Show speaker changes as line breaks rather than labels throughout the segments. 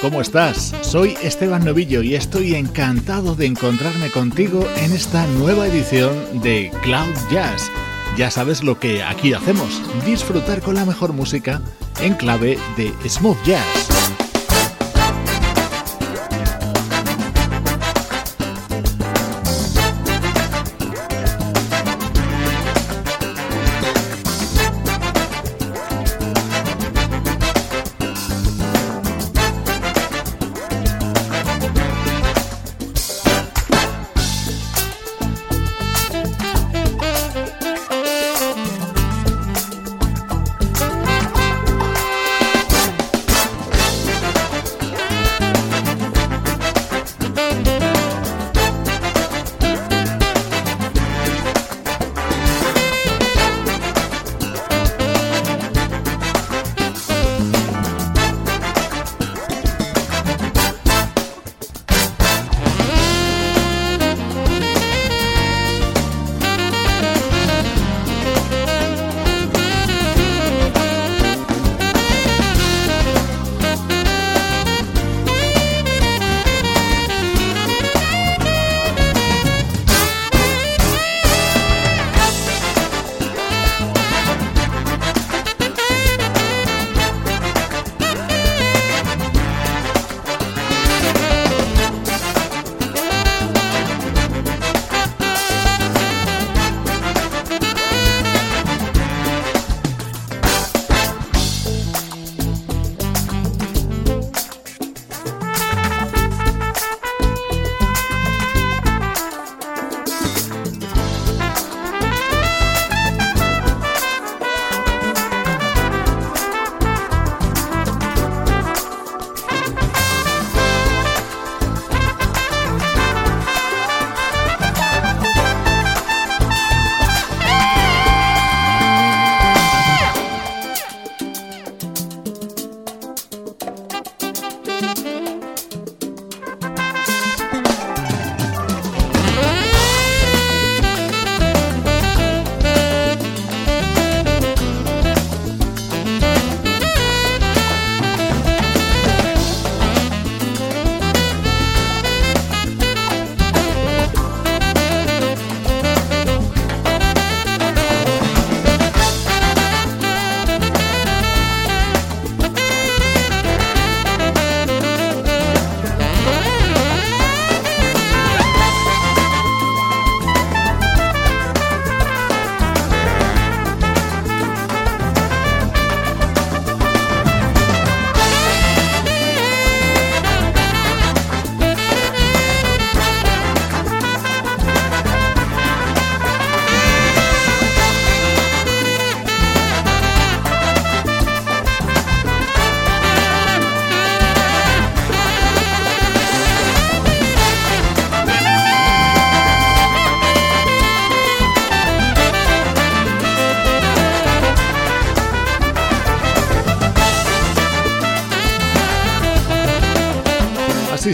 ¿Cómo estás? Soy Esteban Novillo y estoy encantado de encontrarme contigo en esta nueva edición de Cloud Jazz. Ya sabes lo que aquí hacemos, disfrutar con la mejor música en clave de smooth jazz.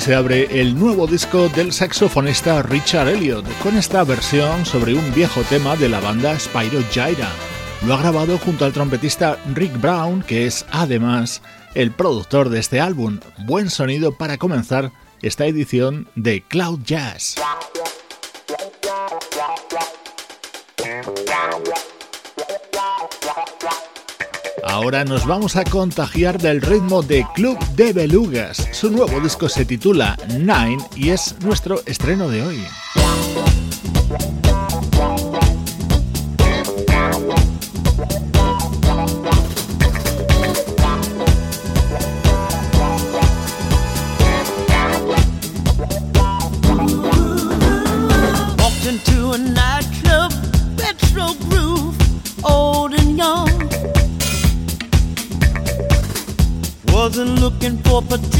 Se abre el nuevo disco del saxofonista Richard Elliot con esta versión sobre un viejo tema de la banda Spyro Gyra. Lo ha grabado junto al trompetista Rick Brown, que es además el productor de este álbum. Buen sonido para comenzar esta edición de Cloud Jazz. Ahora nos vamos a contagiar del ritmo de Club de Belugas. Su nuevo disco se titula Nine y es nuestro estreno de hoy.
up a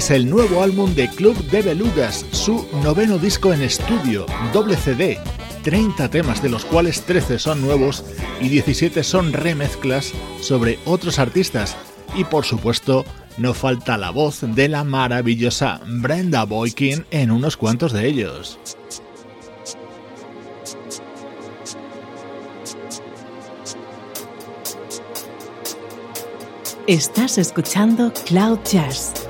es el nuevo álbum de Club de Belugas, su noveno disco en estudio, doble CD, 30 temas de los cuales 13 son nuevos y 17 son remezclas sobre otros artistas. Y por supuesto, no falta la voz de la maravillosa Brenda Boykin en unos cuantos de ellos.
Estás escuchando Cloud Jazz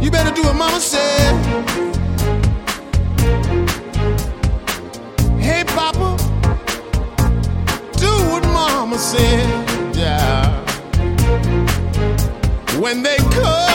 You better do what mama said. Hey, Papa, do what mama said. Yeah. When they come.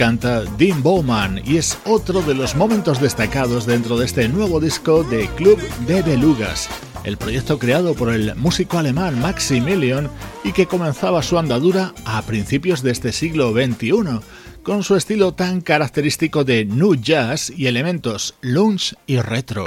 Canta Dean Bowman y es otro de los momentos destacados dentro de este nuevo disco de Club de Belugas, el proyecto creado por el músico alemán Maximilian y que comenzaba su andadura a principios de este siglo XXI, con su estilo tan característico de new jazz y elementos lounge y retro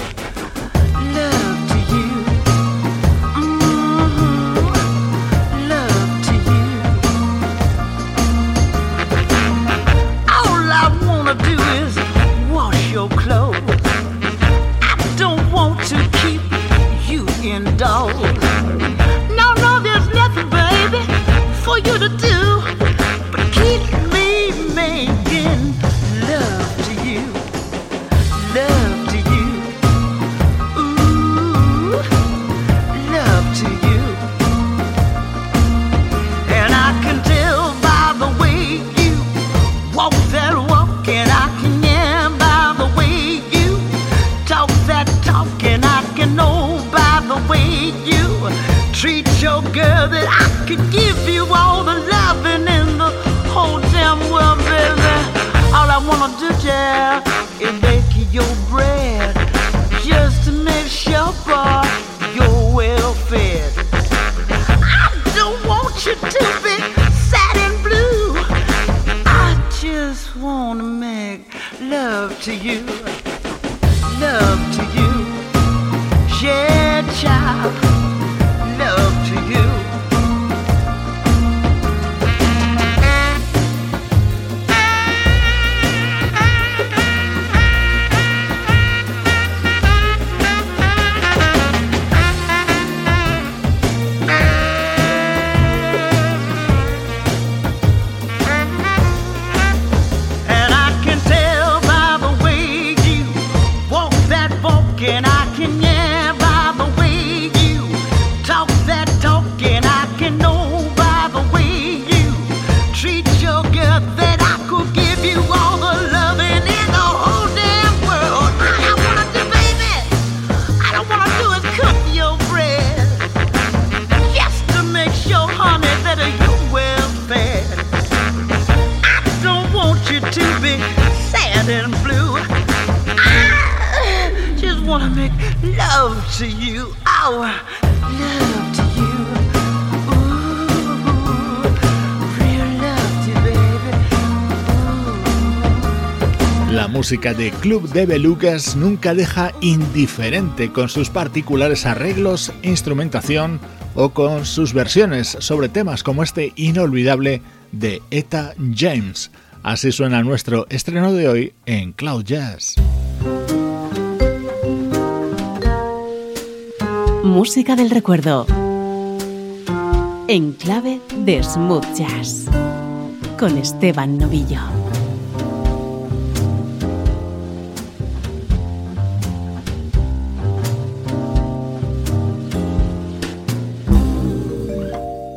música de Club de Belugas nunca deja indiferente con sus particulares arreglos, instrumentación o con sus versiones sobre temas como este inolvidable de Eta James. Así suena nuestro estreno de hoy en Cloud Jazz.
Música del recuerdo. En clave de smooth jazz. Con Esteban Novillo.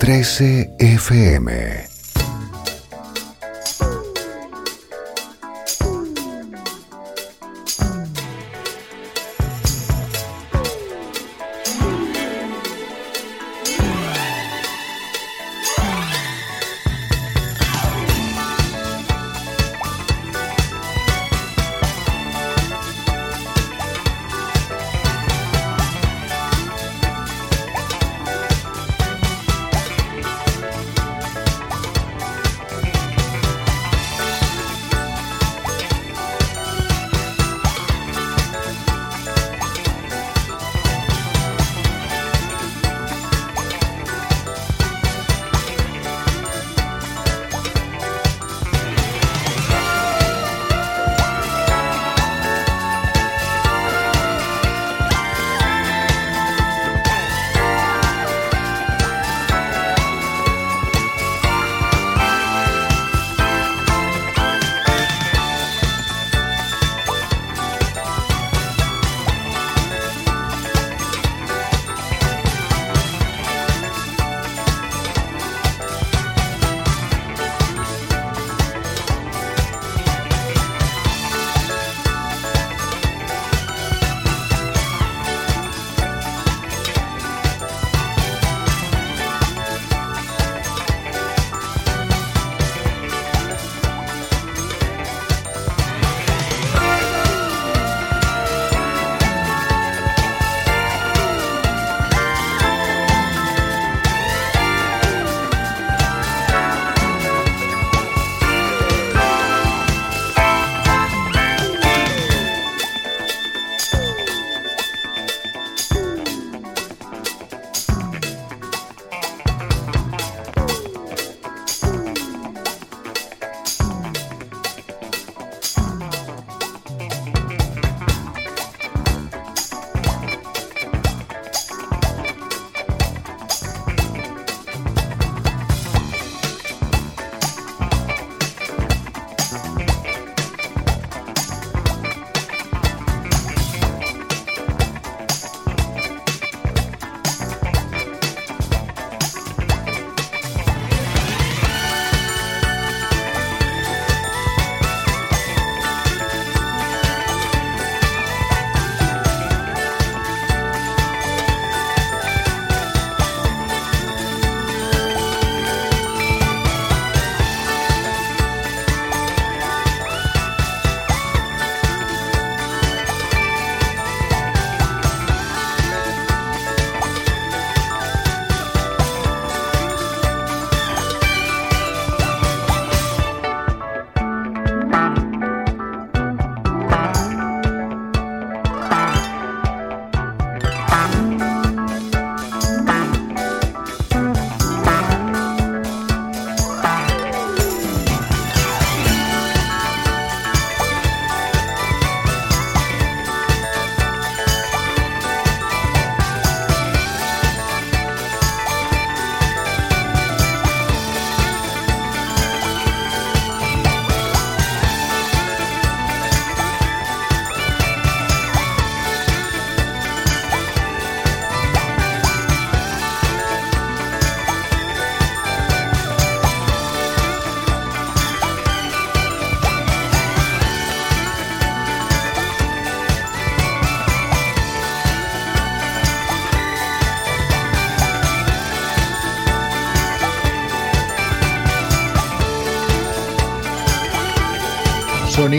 13 FM.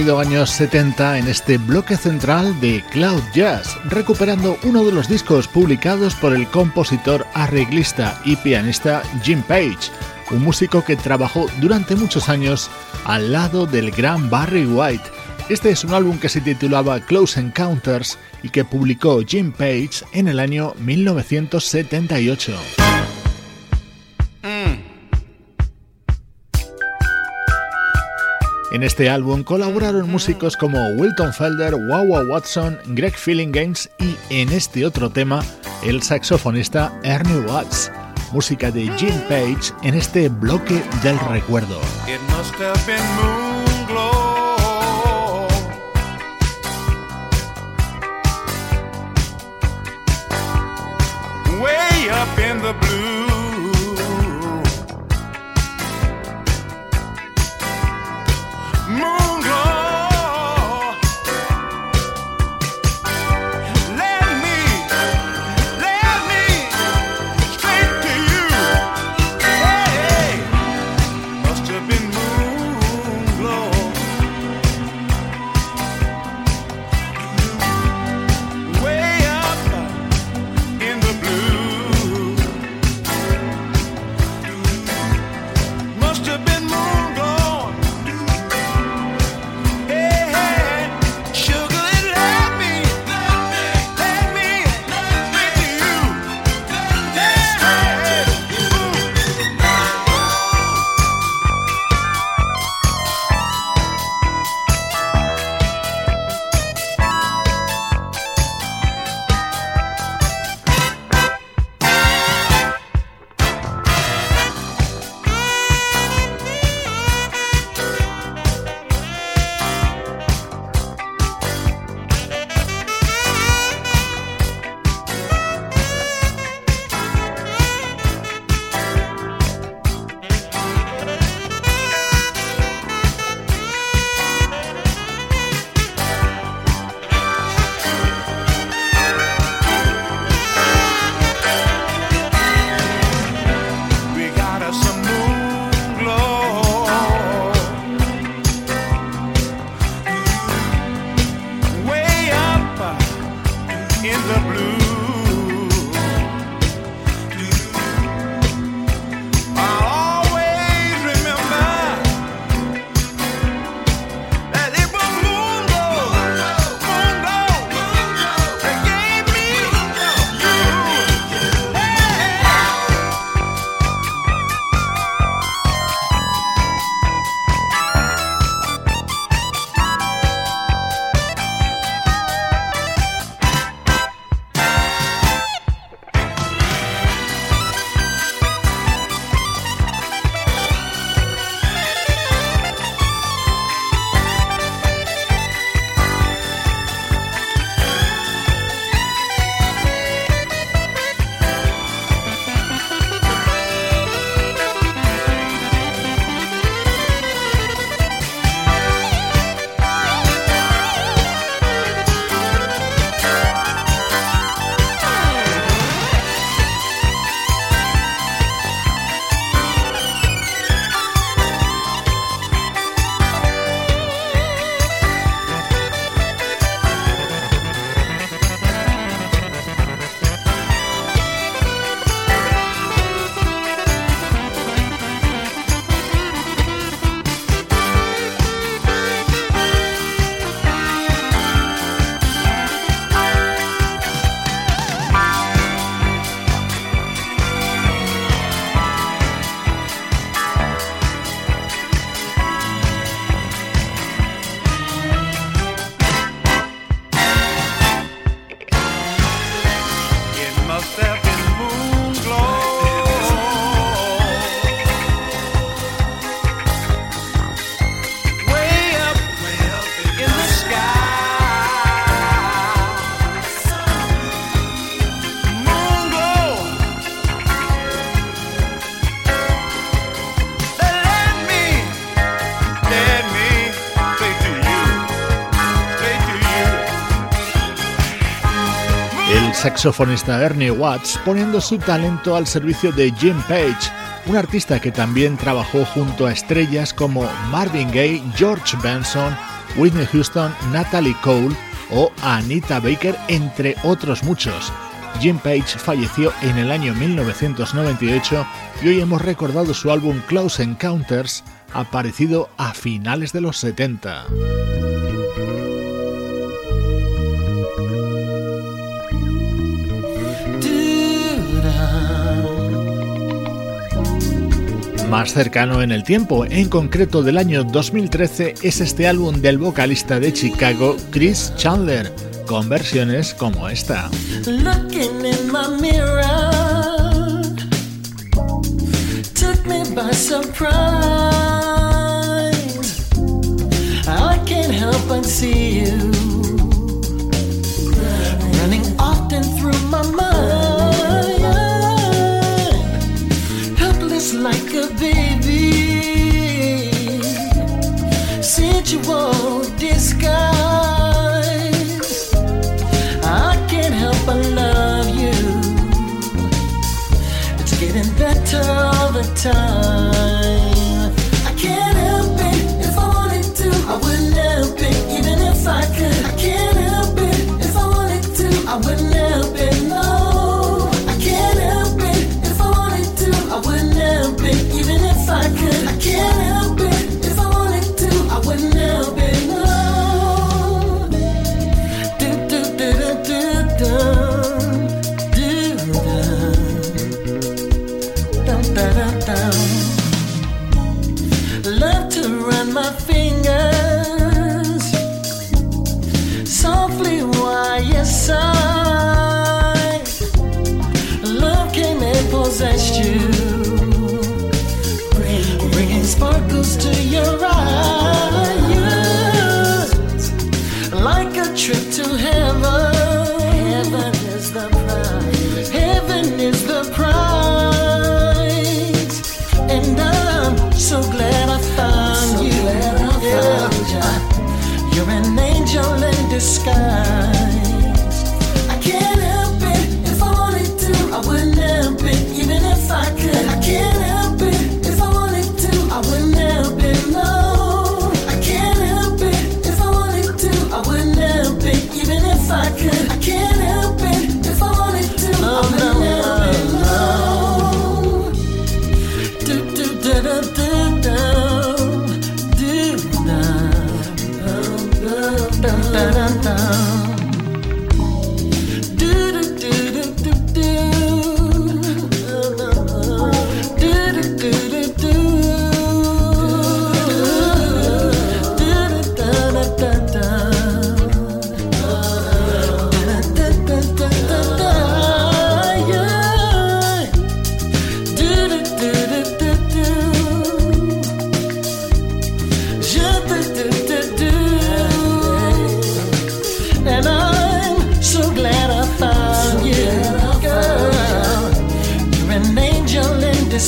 Años 70 en este bloque central de Cloud Jazz, recuperando uno de los discos publicados por el compositor, arreglista y pianista Jim Page, un músico que trabajó durante muchos años al lado del gran Barry White. Este es un álbum que se titulaba Close Encounters y que publicó Jim Page en el año 1978. En este álbum colaboraron músicos como Wilton Felder, Wawa Watson, Greg Feeling Games y en este otro tema el saxofonista Ernie Watts. Música de Jim Page en este bloque del recuerdo. saxofonista Ernie Watts poniendo su talento al servicio de Jim Page, un artista que también trabajó junto a estrellas como Marvin Gaye, George Benson,
Whitney Houston, Natalie Cole o Anita Baker, entre otros muchos. Jim Page falleció en el año 1998 y hoy hemos recordado su álbum Close Encounters, aparecido a finales de los 70. más cercano en el tiempo, en concreto del año 2013, es este álbum del vocalista de Chicago, Chris Chandler, con versiones como esta. time.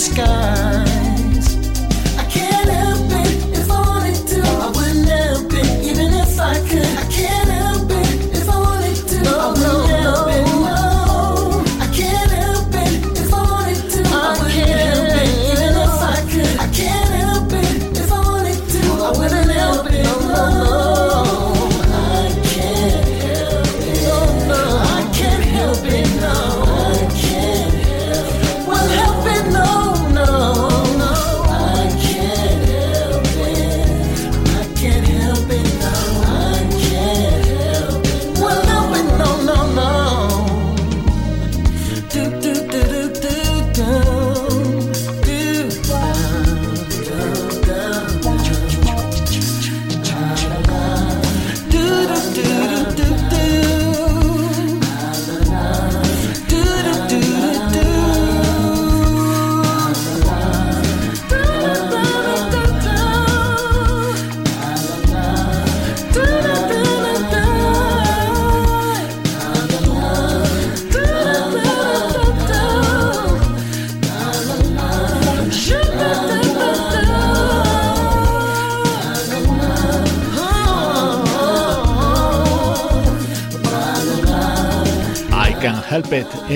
sky.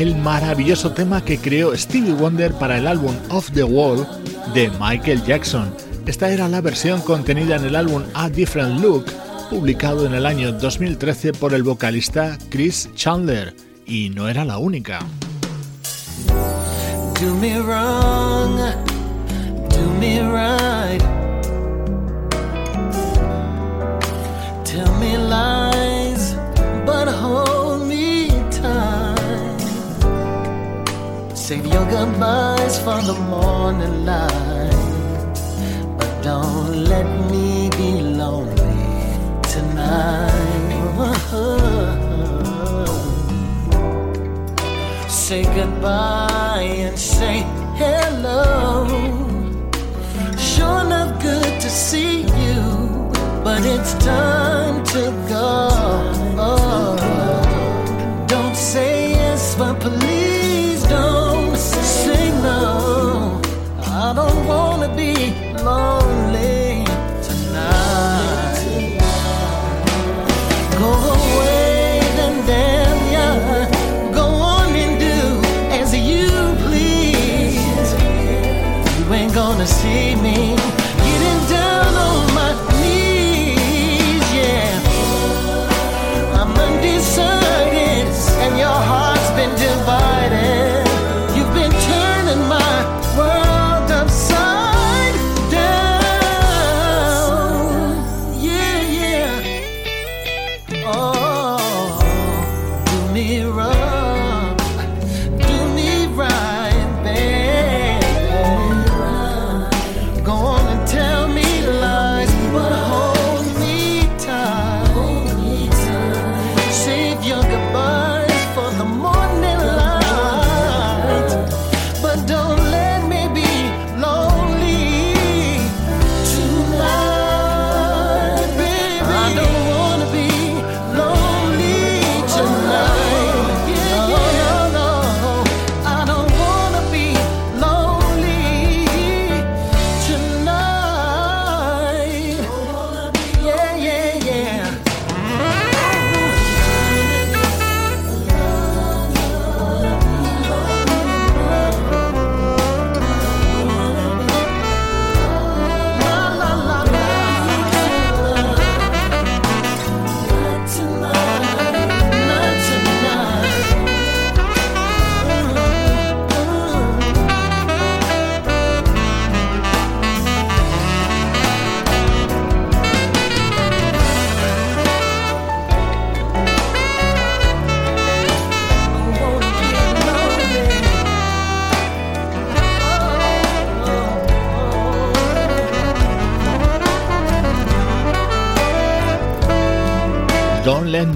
el maravilloso tema que creó Stevie Wonder para el álbum Off the Wall de Michael Jackson. Esta era la versión contenida en el álbum A Different Look,
publicado en el año 2013 por el vocalista Chris Chandler, y no era la única.
Save your goodbyes for the morning light, but don't let me be lonely tonight. say goodbye and say hello. Sure enough, good to see you, but it's time to go.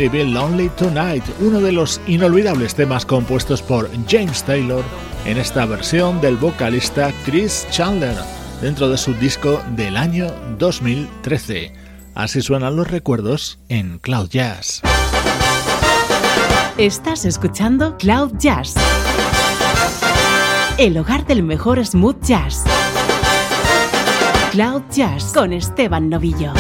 Me Be Lonely Tonight,
uno de los inolvidables temas compuestos por James Taylor en esta versión del vocalista Chris Chandler dentro de su disco del año 2013. Así suenan los recuerdos en Cloud Jazz.
Estás escuchando Cloud Jazz, el hogar del mejor smooth jazz. Cloud Jazz con Esteban Novillo.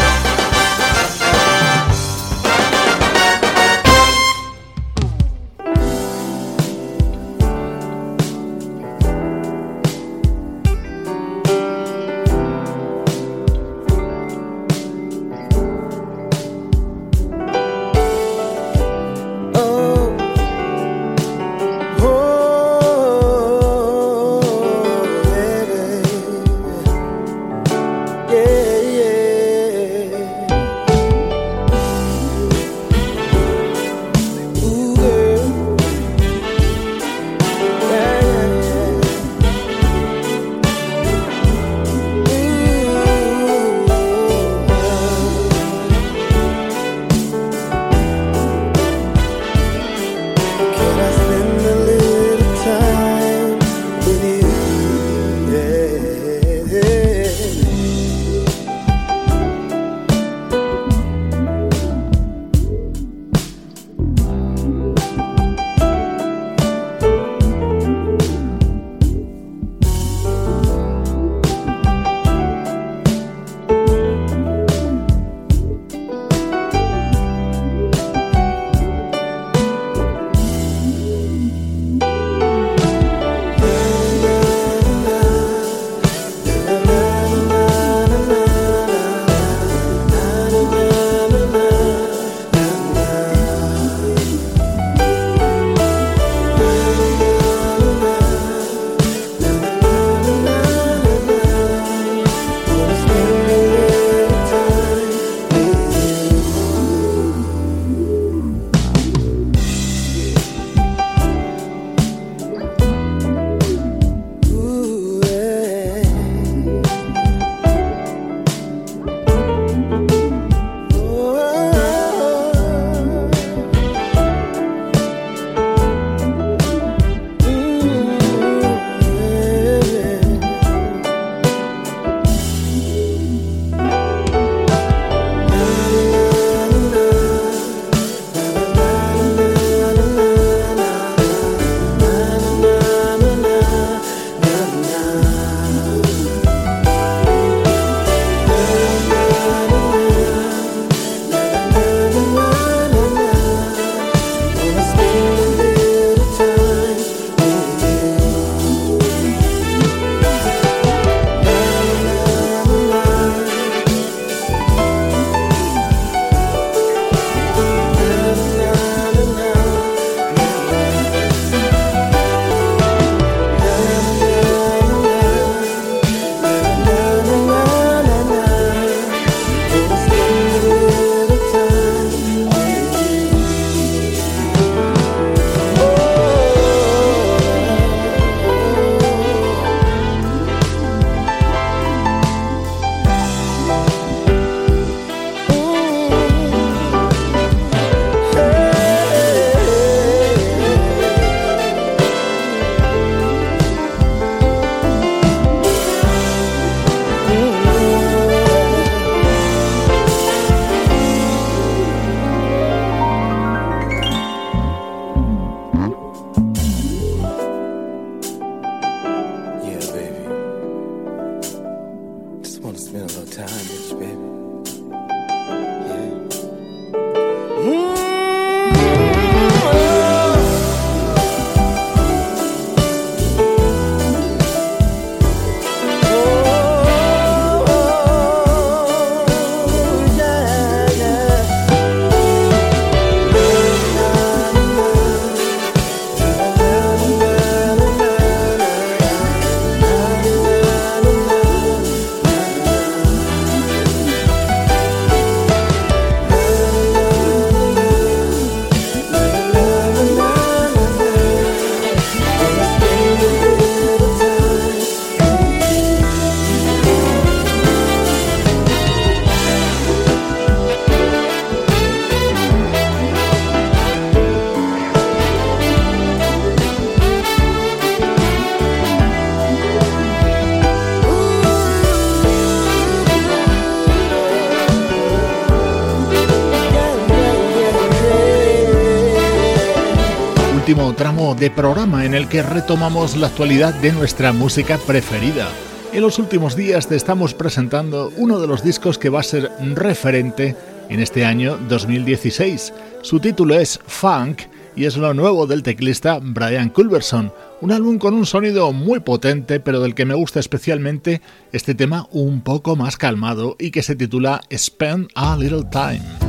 De programa en el que retomamos la actualidad de nuestra música preferida. En los últimos días te estamos presentando uno de los discos que va a ser referente en este año 2016. Su título es Funk y es lo nuevo del teclista Brian Culberson, un álbum con un sonido muy potente pero del que me gusta especialmente este tema un poco más calmado y que se titula Spend a Little Time.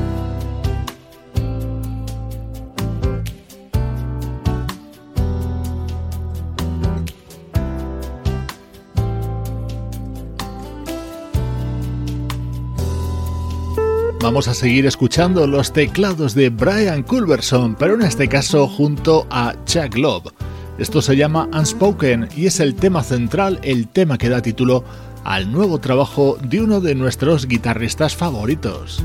Vamos a seguir escuchando los teclados de Brian Culberson, pero en este caso junto a Chuck Love. Esto se llama Unspoken y es el tema central, el tema que da título al nuevo trabajo de uno de nuestros guitarristas favoritos.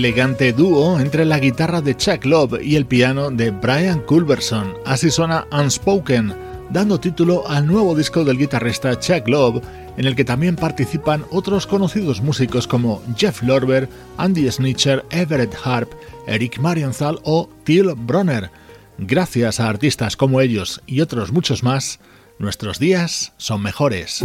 Elegante dúo entre la guitarra de Chuck Love y el piano de Brian Culberson. Así suena Unspoken, dando título al nuevo disco del guitarrista Chuck Love, en el que también participan otros conocidos músicos como Jeff Lorber, Andy Snitcher, Everett Harp, Eric Marienthal o Till Bronner. Gracias a artistas como ellos y otros muchos más, nuestros días son mejores.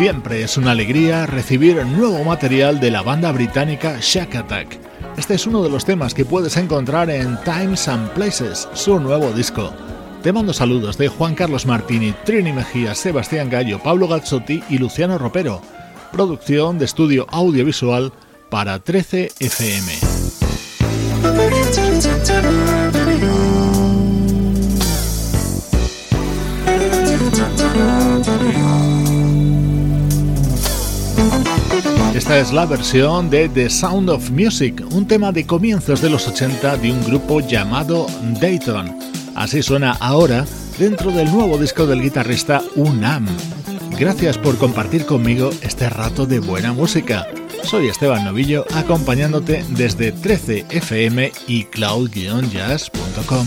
Es una alegría recibir nuevo material de la banda británica Shack Attack. Este es uno de los temas que puedes encontrar en Times and Places, su nuevo disco. Te mando saludos de Juan Carlos Martini, Trini Mejía, Sebastián Gallo, Pablo Gazzotti y Luciano Ropero. Producción de estudio audiovisual para 13 FM. Esta es la versión de The Sound of Music, un tema de comienzos de los 80 de un grupo llamado Dayton. Así suena ahora dentro del nuevo disco del guitarrista Unam. Gracias por compartir conmigo este rato de buena música. Soy Esteban Novillo acompañándote desde 13fm y cloud-jazz.com.